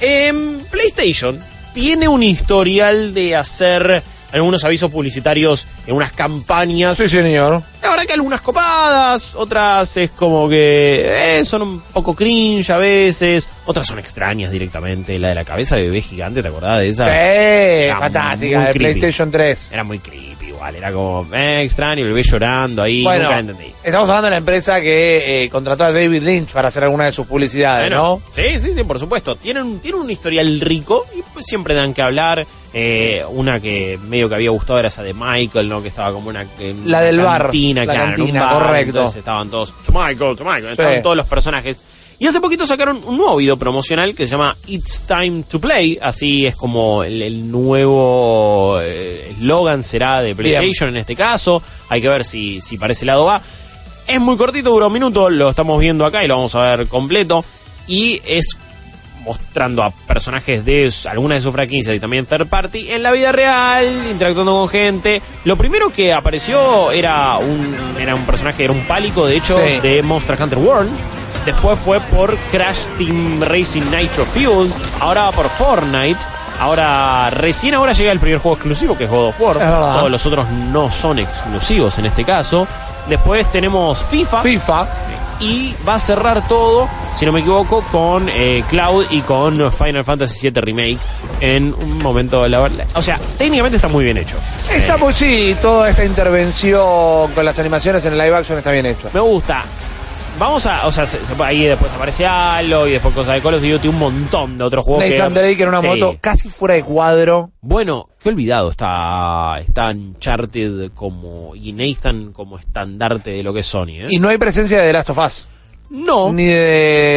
En PlayStation tiene un historial de hacer algunos avisos publicitarios en unas campañas. Sí, señor. La verdad que algunas copadas, otras es como que eh, son un poco cringe a veces, otras son extrañas directamente. La de la cabeza de bebé gigante, ¿te acordás de esa? Sí, Era fantástica, de creepy. PlayStation 3. Era muy creepy igual, era como eh, extraño, el bebé llorando ahí, Bueno, nunca entendí. estamos hablando de la empresa que eh, contrató a David Lynch para hacer alguna de sus publicidades, Bueno, ¿no? Sí, sí, sí, por supuesto. Tienen, tienen un historial rico y pues siempre dan que hablar. Eh, una que medio que había gustado era esa de Michael, ¿no? Que estaba como una, en La del bar, la claro, un cantina, bar, correcto. entonces estaban todos, to Michael, to Michael, estaban Sí. todos los personajes. Y hace poquito sacaron un nuevo video promocional que se llama It's Time to Play, así es como el, el nuevo eh, eslogan será de PlayStation en este caso. Hay que ver si, si para ese lado va. Es muy cortito, dura un minuto, lo estamos viendo acá y lo vamos a ver completo. Y es mostrando a personajes de algunas de sus franquicias y también third party en la vida real, interactuando con gente. Lo primero que apareció era un, era un personaje, era un pálico, de hecho, Sí. de Monster Hunter World. Después fue por Crash Team Racing Nitro Fuel. Ahora va por Fortnite. Ahora, recién ahora llega el primer juego exclusivo, que es God of War. Todos los otros no son exclusivos en este caso. Después tenemos FIFA. FIFA. Y va a cerrar todo, si no me equivoco, con eh, Cloud y con Final Fantasy VII Remake en un momento de la verdad. O sea, técnicamente está muy bien hecho. Está Eh, muy, sí, toda esta intervención con las animaciones en el live action está bien hecho. me gusta. Vamos a, o sea, se- se- ahí después aparece Halo y después cosas de Call of Duty, un montón de otros juegos. Nathan que, Drake en una Sí. moto casi fuera de cuadro. Bueno, qué olvidado está, está Uncharted como, y Nathan como estandarte de lo que es Sony, ¿eh? Y no hay presencia de The Last of Us. no, Ni de,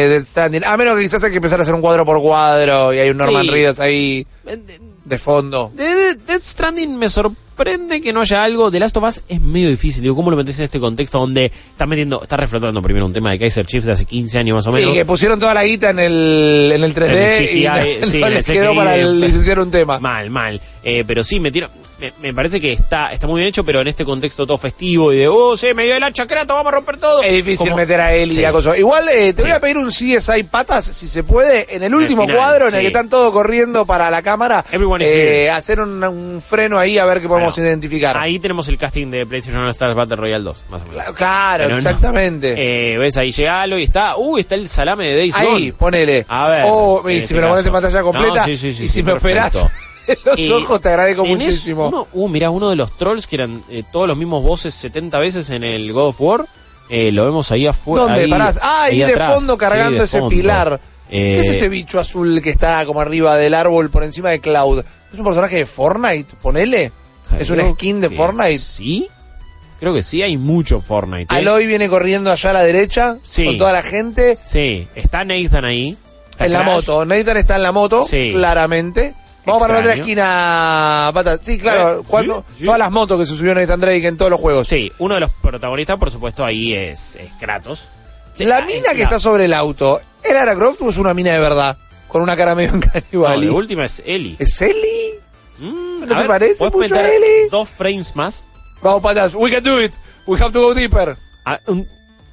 de Standing. A menos que quizás hay que empezar a hacer un cuadro por cuadro y hay un Norman Sí. Reedus ahí de fondo. De de- Death Stranding me sorprende que no haya algo. The Last of Us es medio difícil. Digo, ¿cómo lo metes en este contexto donde está metiendo, está reflotando primero un tema de Kaiser Chiefs de hace 15 años más o menos? Y que pusieron toda la guita en el, en el 3D En el y no, sí, no les quedó para de- licenciar un tema. Mal, mal. Eh, pero sí, metieron. Me, me parece que está, está muy bien hecho, pero en este contexto todo festivo y de, oh, sí, me dio el hacha Kratos, vamos a romper todo. Es difícil meter a él y a cosas. Igual eh, te Sí. voy a pedir un CSI patas, si se puede, en el último final, cuadro en el que están todos corriendo para la cámara. Everyone is eh, hacer un, un freno ahí a ver qué podemos Bueno, identificar. Ahí tenemos el casting de PlayStation All Stars Battle Royale 2, más o menos. Claro, no. exactamente. Eh, ves ahí llegalo y está. Uh, está el salame de Days ahí, ponele. A ver, O en y si me lo pones en pantalla completa. No, sí, sí, sí, y si me perfecto. los ojos, te agradezco muchísimo. Uno, uh, mirá, uno de los trolls que eran eh, todos los mismos voces 70 veces en el God of War. eh, lo vemos ahí afuera. ¿Dónde? ahí- Parás. Ah, ahí, de atrás. fondo cargando Sí, de ese fondo. pilar. Eh, ¿Qué es ese bicho azul que está como arriba del árbol por encima de Cloud? ¿Es un personaje de Fortnite? Ponele. ¿Es creo skin de Fortnite? Sí. Creo que sí, hay mucho Fortnite. Aloy viene corriendo allá a la derecha Sí. con toda la gente Sí, está Nathan ahí. está en la moto. Nathan está en la moto, Sí. claramente. Vamos para la otra esquina, Pata. Sí, claro, Eh, cuando, sí, sí. todas las motos que se subió Nathan Drake en todos los juegos. Sí, uno de los protagonistas, por supuesto, ahí es, es Kratos. Sí, la mina es que la- está sobre el auto, ¿era Lara Croft o es una mina de verdad? Con una cara medio No, canibal. la última es Ellie. ¿Es Ellie? Mm, ¿No a se ver, parece ¿puedes mucho a Ellie? dos frames más? Vamos, patas. We can do it. We have to go deeper. Ah, un-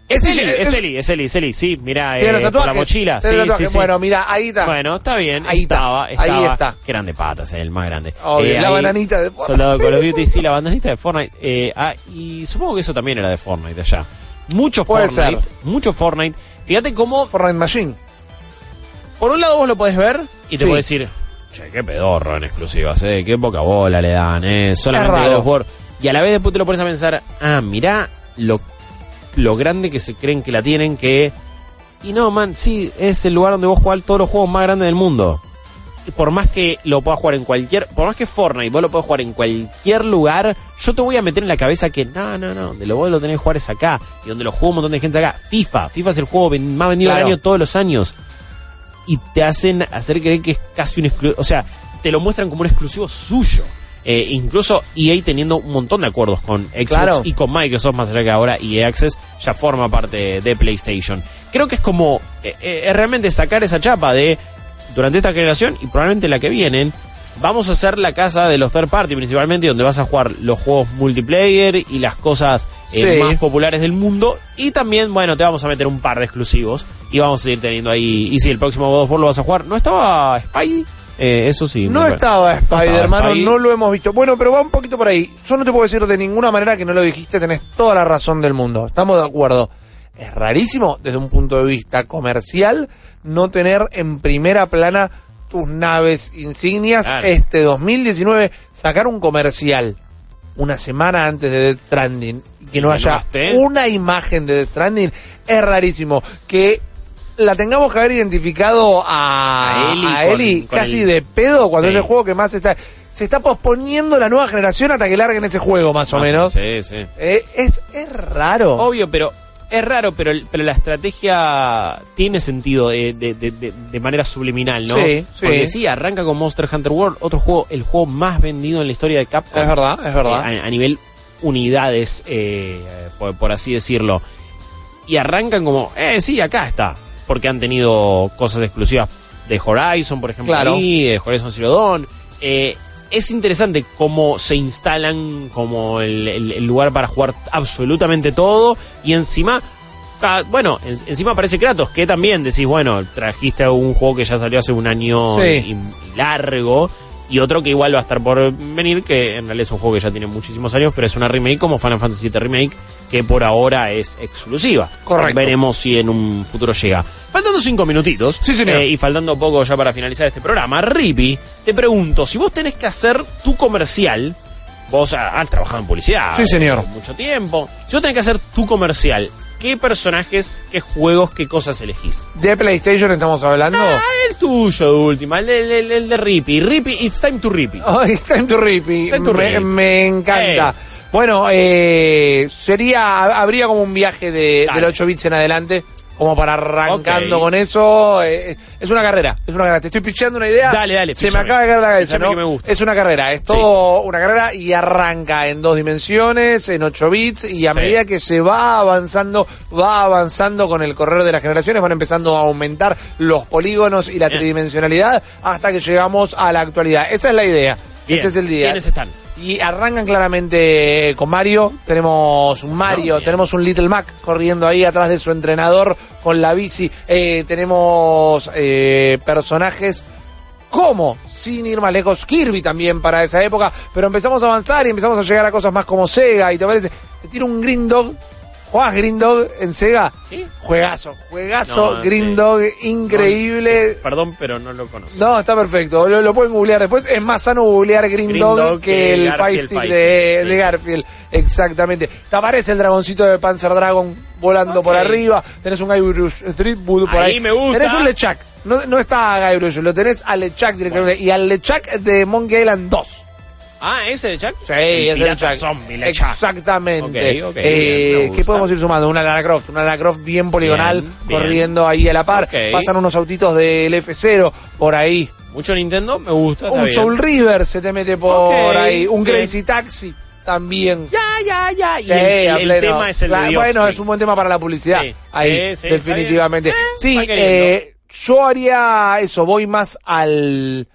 Es Ellie, es- Ellie, es Ellie, es Ellie, sí, mira, los eh, por la mochila, sí, sí, sí. Bueno, mira, ahí está. Bueno, está bien, Ahí está, estaba, ahí estaba. está. Que eran de patas, el más grande. Obvio, la ahí, bananita de Fortnite. Soldado de Call of Duty, sí, la bandanita de Fortnite. eh, ah, y supongo que eso también era de Fortnite allá. Mucho Puede Fortnite, ser. mucho Fortnite. Fíjate cómo, Fortnite Machine. por un lado vos lo podés ver y te Sí. puedes decir, che, qué pedorro en exclusivas, eh, qué poca bola le dan, eh, solamente. God of War. Y a la vez después te lo pones a pensar, ah, mirá lo, lo grande que se creen que la tienen, que... Y no, man, sí, es el lugar donde vos jugás todos los juegos más grandes del mundo. Y por más que lo puedas jugar en cualquier... Por más que Fortnite vos lo puedas jugar en cualquier lugar, yo te voy a meter en la cabeza que no, no, no, donde lo vos lo tenés que jugar es acá. Y donde lo juega un montón de gente acá. FIFA. FIFA es el juego más vendido Claro. del año todos los años. y te hacen hacer creer que es casi un exclusivo. O sea, te lo muestran como un exclusivo suyo. Eh, incluso EA teniendo un montón de acuerdos con Xbox Claro. y con Microsoft, más allá que ahora EA Access ya forma parte de PlayStation. Creo que es como eh, eh, es realmente sacar esa chapa de durante esta generación y probablemente la que vienen. Vamos a hacer la casa de los third party principalmente, donde vas a jugar los juegos multiplayer y las cosas eh, Sí. más populares del mundo. Y también, bueno, te vamos a meter un par de exclusivos. Y vamos a seguir teniendo ahí. Y si el próximo God of War lo vas a jugar, ¿no estaba Spidey? Eh, eso sí. No estaba Spider-Man, Spidey. no lo hemos visto. Bueno, pero va un poquito por ahí. Yo no te puedo decir de ninguna manera que no lo dijiste, tenés toda la razón del mundo. Estamos de acuerdo. Es rarísimo, desde un punto de vista comercial, no tener en primera plana tus naves insignias. Claro. Este 2019, sacar un comercial una semana antes de Death Stranding y que no no haya una imagen de Death Stranding es rarísimo. Que la tengamos que haber identificado a, A Eli a con- Eli con casi de pedo cuando Sí. es el juego que más está se está posponiendo la nueva generación hasta que larguen ese juego más, o menos Sí, sí. Eh, es, es raro Obvio, pero es raro, pero, pero la estrategia tiene sentido de, de- de- de- de manera subliminal, ¿no? Sí, sí. Porque sí, arranca con Monster Hunter World, otro juego, el juego más vendido en la historia de Capcom. es verdad es verdad Eh, a, a nivel unidades, eh, por, por así decirlo. Y arrancan como, eh, sí, acá está. Porque han tenido cosas exclusivas de Horizon, por ejemplo, Claro. ahí, de Horizon Zero Dawn. Eh, es interesante cómo se instalan como el, el- el lugar para jugar absolutamente todo. Y encima, bueno, en- encima aparece Kratos, que también decís, bueno, trajiste un juego que ya salió hace un año Sí. y- y largo. Y otro que igual va a estar por venir, que en realidad es un juego que ya tiene muchísimos años, pero es una remake como Final Fantasy VII Remake, que por ahora es exclusiva. Correcto. Veremos si en un futuro llega. Faltando cinco minutitos, Sí, señor. eh, y faltando poco ya para finalizar este programa, Rippy, te pregunto, si vos tenés que hacer tu comercial, vos ah, has trabajado en publicidad Sí, señor. mucho tiempo, si vos tenés que hacer tu comercial, ¿qué personajes, qué juegos, qué cosas elegís? de PlayStation estamos hablando Ah, el tuyo de última, el de, el- el de Rippy. Rippy, it's time to Rippy. Oh, it's time to Rippy. Time to me, Rippy. me encanta. Bueno, eh, sería, habría como un viaje de, del 8 bits en adelante, como para arrancando con eso. eh, es una carrera, es una carrera. Te estoy picheando una idea. Dale, dale, Se me acaba de caer la cabeza, ¿no? que me gusta. Es una carrera, es todo una carrera y arranca en dos dimensiones, en 8 bits, y a Sí. medida que se va avanzando, va avanzando con el correr de las generaciones, van empezando a aumentar los polígonos y la Bien. tridimensionalidad hasta que llegamos a la actualidad. Esa es la idea. Bien. Ese es el día. ¿Quiénes están? Y arrancan claramente con Mario. Tenemos un Mario, No, tenemos un Little Mac corriendo ahí atrás de su entrenador con la bici. Eh, tenemos eh, personajes como, sin ir más lejos, Kirby también para esa época. Pero empezamos a avanzar y empezamos a llegar a cosas más como Sega. Y te parece, te tiro un Green Dog. ¿Jugás Green Dog en Sega? ¿Sí? Juegazo, juegazo, No, Green sí. Dog, increíble. Perdón, pero no lo conozco. No, está perfecto. Lo, lo pueden googlear después. Es más sano googlear Green, Green Dog, Dog que el Fire de, sí, de. Garfield. Exactamente. Te aparece el dragoncito de Panzer Dragon volando por arriba. Tenés un Guybrush Streetwood por Ahí ahí. me gusta. Tenés un Lechak. No, no está Guybrush, lo tenés a Lechak directamente. Y al Lechak de Monkey Island 2. Ah, ¿ese es el Chuck? Sí, el es el zombie, Lechak. Exactamente. Eh, bien, ¿Qué podemos ir sumando? Una Lara Croft. Una Lara Croft bien poligonal, Bien, bien. corriendo ahí a la par. Pasan unos autitos del F0 por ahí. Mucho Nintendo, me gusta. está Un bien. Soul River se te mete por ahí. Un bien. Crazy Taxi también. Ya, ya, ya. Y Sí, el, el- tema es el Claro, de Bueno, Dioptric. es un buen tema para la publicidad. Sí. Ahí, Sí, sí, definitivamente. Eh, Sí, eh, yo haría eso. Voy más al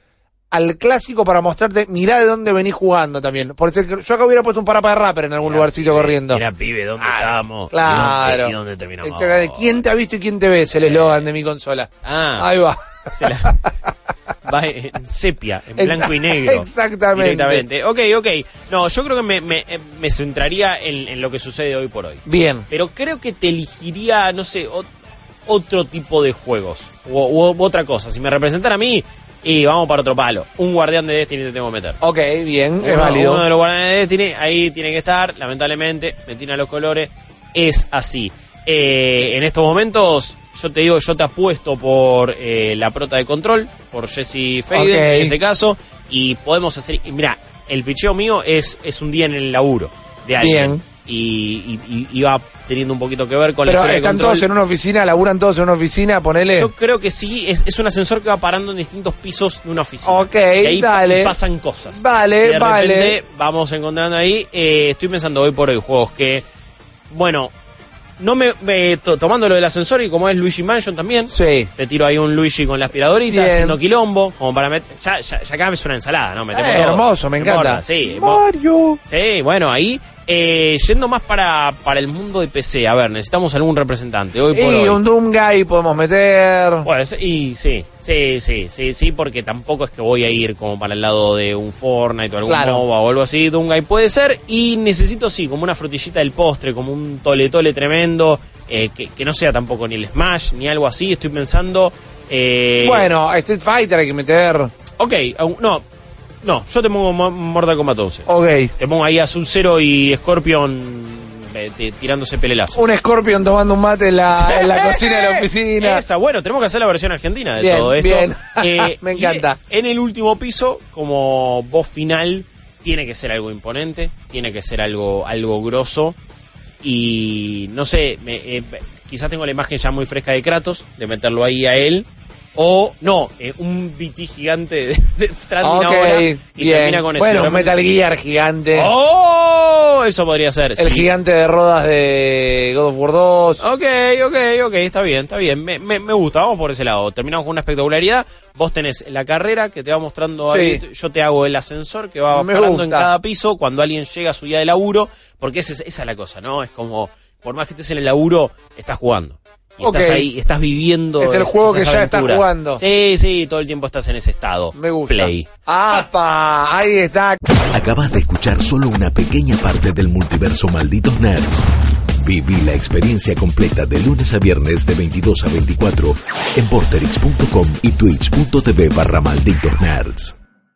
al clásico para mostrarte, mirá de dónde venís jugando también. Por eso yo acá hubiera puesto un parapa de rapper en algún lugarcito pibe, corriendo. Era pibe, ¿dónde Ah, estábamos? Claro. ¿Y dónde, terminamos? Exactamente. ¿Quién te ha visto y quién te ve? Es el eslogan de mi consola. Ah, Ahí va. se la- va en sepia, en blanco y negro. Exactamente. Directamente. Ok, ok. No, yo creo que me, me, eh, me centraría en, en lo que sucede hoy por hoy. Bien. Pero creo que te elegiría, no sé, ot- otro tipo de juegos. O, u otra cosa. Si me representara a mí, y vamos para otro palo. Un guardián de Destiny te tengo que meter. Ok, bien. es válido. Uno de los guardianes de Destiny, ahí tiene que estar, lamentablemente, me los colores, es así. Eh, en estos momentos, yo te digo, yo te apuesto por eh, la prota de control, por Jesse Faden, Ok. en ese caso, y podemos hacer, mira, el picheo mío es, es un día en el laburo de alguien. Bien. Y, y- y iba teniendo un poquito que ver con la Pero historia de están todos en una oficina, laburan todos en una oficina, ponele. Yo creo que sí, es, es un ascensor que va parando en distintos pisos de una oficina. Ok, y ahí dale. pasan cosas. Vale, Y de vale. repente vamos encontrando ahí. eh, estoy pensando hoy por hoy juegos que, bueno, no me, me- to- tomando lo del ascensor y como es Luigi Mansion también. Sí. Te tiro ahí un Luigi con la aspiradorita Bien. haciendo quilombo, como para meter. Ya, ya, ya acá me suena ensalada, ¿no? Metemos Eh, hermoso, me encanta. Sí, Mario. Sí, bueno, ahí. Eh, yendo más para, para el mundo de PC, a ver, necesitamos algún representante. Hoy por Y hoy. un Doom Guy podemos meter. Y sí, sí, sí, sí, sí, porque tampoco es que voy a ir como para el lado de un Fortnite o algún Claro. MOBA o algo así, Doomguy puede ser, y necesito sí, como una frutillita del postre, como un tole tole tremendo, eh, que, que no sea tampoco ni el Smash, ni algo así, estoy pensando... Eh, Bueno, Street Fighter hay que meter. Ok, no, no, yo te pongo Mo- Mortal Kombat 11. Ok. Te pongo ahí a Sub-Zero y Scorpion eh, tirándose pelelazo. Un Scorpion tomando un mate en la, en la cocina de la oficina. Esa, bueno, tenemos que hacer la versión argentina de Bien, todo esto. bien. Me y encanta. En el último piso, como voz final, tiene que ser algo imponente, tiene que ser algo, algo grosso. Y no sé, me- eh, quizás tengo la imagen ya muy fresca de Kratos, de meterlo ahí a él. O, no, eh, un BT gigante de, de Stranding Ok, ahora. Y bien. termina con eso. bueno, un Metal Gear gigante. ¡Oh! Eso podría ser. el sí. gigante de rodas de God of War 2. Ok, ok, ok, está bien, está bien. Me, me, me gusta, vamos por ese lado. Terminamos con una espectacularidad. Vos tenés la carrera que te va mostrando Sí. ahí. Yo te hago el ascensor que va parando en cada piso cuando alguien llega a su día de laburo. Porque esa es, esa es la cosa, ¿no? Es como, por más que estés en el laburo, estás jugando. Y Ok. estás ahí, estás viviendo. Es el juego que ya estás jugando. Sí, sí, todo el tiempo estás en ese estado. Me gusta. Play. ¡Apa! Ahí está. Acabas de escuchar solo una pequeña parte del multiverso Malditos Nerds. Viví la experiencia completa de lunes a viernes de 22 a 24 en porterix.com y twitch.tv barra Malditos Nerds.